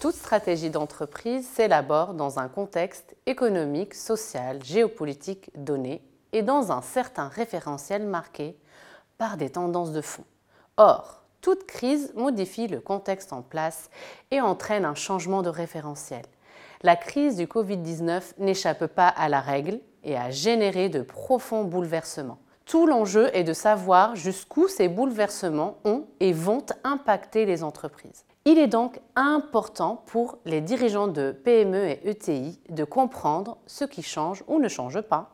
Toute stratégie d'entreprise s'élabore dans un contexte économique, social, géopolitique donné et dans un certain référentiel marqué par des tendances de fond. Or, toute crise modifie le contexte en place et entraîne un changement de référentiel. La crise du Covid-19 n'échappe pas à la règle et a généré de profonds bouleversements. Tout l'enjeu est de savoir jusqu'où ces bouleversements ont et vont impacter les entreprises. Il est donc important pour les dirigeants de PME et ETI de comprendre ce qui change ou ne change pas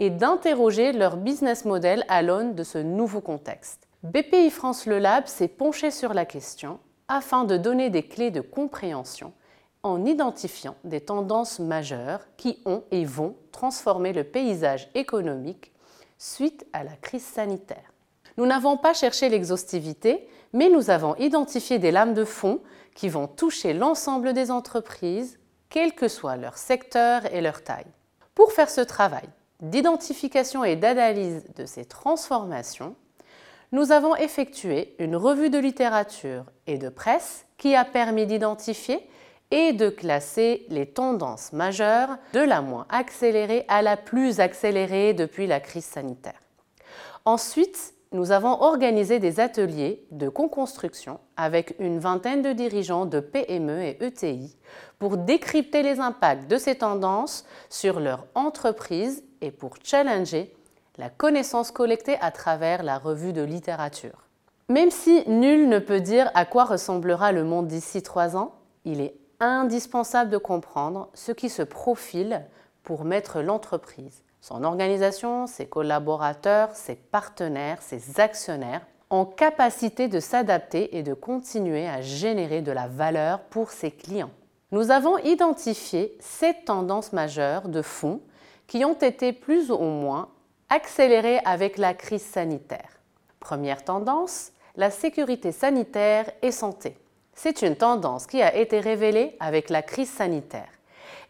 et d'interroger leur business model à l'aune de ce nouveau contexte. BPI France Le Lab s'est penché sur la question afin de donner des clés de compréhension en identifiant des tendances majeures qui ont et vont transformer le paysage économique suite à la crise sanitaire. Nous n'avons pas cherché l'exhaustivité, mais nous avons identifié des lames de fond qui vont toucher l'ensemble des entreprises, quel que soit leur secteur et leur taille. Pour faire ce travail d'identification et d'analyse de ces transformations, nous avons effectué une revue de littérature et de presse qui a permis d'identifier et de classer les tendances majeures de la moins accélérée à la plus accélérée depuis la crise sanitaire. Ensuite, nous avons organisé des ateliers de co-construction avec une vingtaine de dirigeants de PME et ETI pour décrypter les impacts de ces tendances sur leur entreprise et pour challenger la connaissance collectée à travers la revue de littérature. Même si nul ne peut dire à quoi ressemblera le monde d'ici trois ans, il est indispensable de comprendre ce qui se profile pour mettre l'entreprise son organisation, ses collaborateurs, ses partenaires, ses actionnaires en capacité de s'adapter et de continuer à générer de la valeur pour ses clients. Nous avons identifié sept tendances majeures de fond qui ont été plus ou moins accélérées avec la crise sanitaire. Première tendance, la sécurité sanitaire et santé. C'est une tendance qui a été révélée avec la crise sanitaire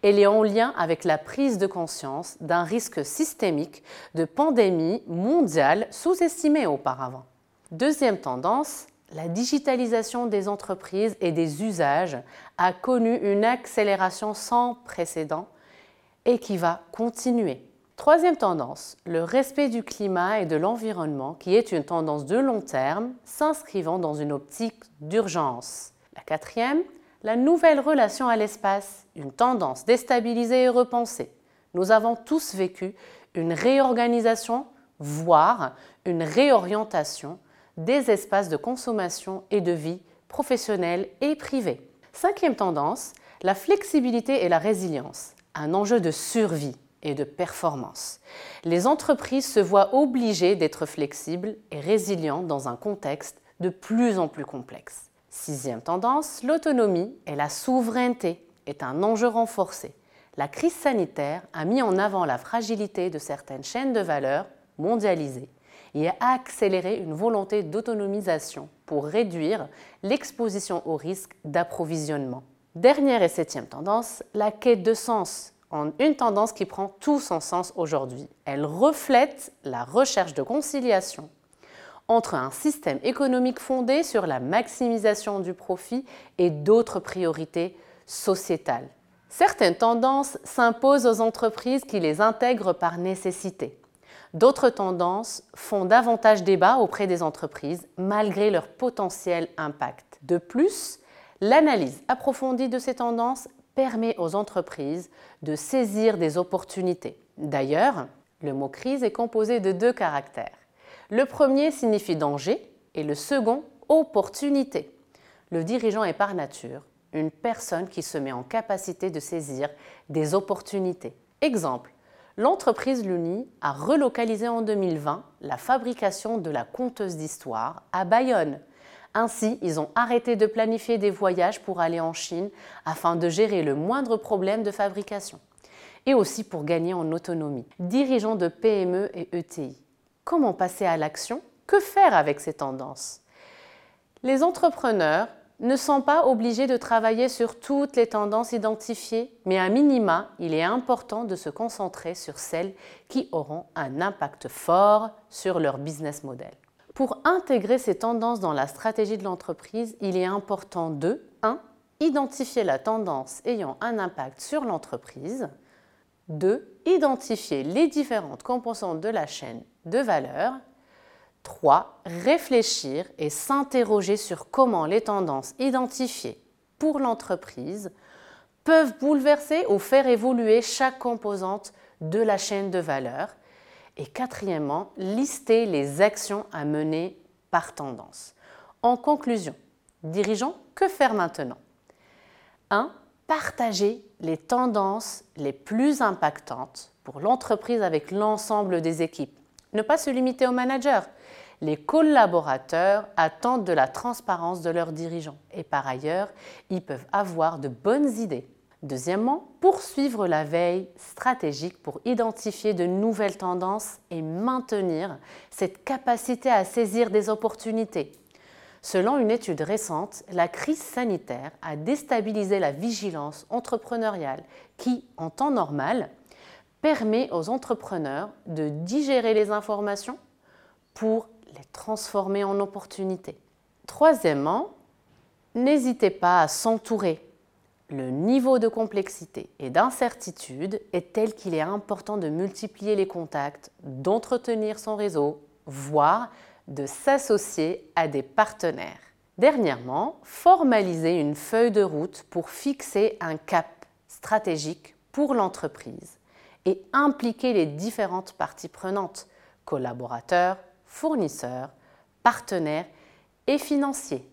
elle est en lien avec la prise de conscience d'un risque systémique de pandémie mondiale sous-estimé auparavant. Deuxième tendance, la digitalisation des entreprises et des usages a connu une accélération sans précédent et qui va continuer. Troisième tendance, le respect du climat et de l'environnement qui est une tendance de long terme s'inscrivant dans une optique d'urgence. La quatrième, la nouvelle relation à l'espace, une tendance déstabilisée et repensée. Nous avons tous vécu une réorganisation, voire une réorientation des espaces de consommation et de vie professionnelle et privée. Cinquième tendance, la flexibilité et la résilience, un enjeu de survie et de performance. Les entreprises se voient obligées d'être flexibles et résilientes dans un contexte de plus en plus complexe. Sixième tendance, l'autonomie et la souveraineté est un enjeu renforcé. La crise sanitaire a mis en avant la fragilité de certaines chaînes de valeur mondialisées et a accéléré une volonté d'autonomisation pour réduire l'exposition au risque d'approvisionnement. Dernière et septième tendance, la quête de sens, une tendance qui prend tout son sens aujourd'hui. Elle reflète la recherche de conciliation entre un système économique fondé sur la maximisation du profit et d'autres priorités sociétales. Certaines tendances s'imposent aux entreprises qui les intègrent par nécessité. D'autres tendances font davantage débat auprès des entreprises malgré leur potentiel impact. De plus, l'analyse approfondie de ces tendances permet aux entreprises de saisir des opportunités. D'ailleurs, le mot crise est composé de deux caractères le premier signifie danger et le second opportunité. Le dirigeant est par nature une personne qui se met en capacité de saisir des opportunités. Exemple, l'entreprise Luni a relocalisé en 2020 la fabrication de la conteuse d'histoire à Bayonne. Ainsi, ils ont arrêté de planifier des voyages pour aller en Chine afin de gérer le moindre problème de fabrication et aussi pour gagner en autonomie. Dirigeants de PME et ETI, Comment passer à l'action Que faire avec ces tendances Les entrepreneurs ne sont pas obligés de travailler sur toutes les tendances identifiées, mais à minima, il est important de se concentrer sur celles qui auront un impact fort sur leur business model. Pour intégrer ces tendances dans la stratégie de l'entreprise, il est important de 1. Identifier la tendance ayant un impact sur l'entreprise. 2. Identifier les différentes composantes de la chaîne de valeur 3. Réfléchir et s'interroger sur comment les tendances identifiées pour l'entreprise peuvent bouleverser ou faire évoluer chaque composante de la chaîne de valeur. Et quatrièmement, lister les actions à mener par tendance. En conclusion, dirigeants, que faire maintenant? 1. Partager les tendances les plus impactantes pour l'entreprise avec l'ensemble des équipes. Ne pas se limiter aux managers, les collaborateurs attendent de la transparence de leurs dirigeants et par ailleurs, ils peuvent avoir de bonnes idées. Deuxièmement, poursuivre la veille stratégique pour identifier de nouvelles tendances et maintenir cette capacité à saisir des opportunités. Selon une étude récente, la crise sanitaire a déstabilisé la vigilance entrepreneuriale qui, en temps normal, permet aux entrepreneurs de digérer les informations pour les transformer en opportunités. Troisièmement, n'hésitez pas à s'entourer. Le niveau de complexité et d'incertitude est tel qu'il est important de multiplier les contacts, d'entretenir son réseau, voire de s'associer à des partenaires. Dernièrement, formaliser une feuille de route pour fixer un cap stratégique pour l'entreprise et impliquer les différentes parties prenantes, collaborateurs, fournisseurs, partenaires et financiers.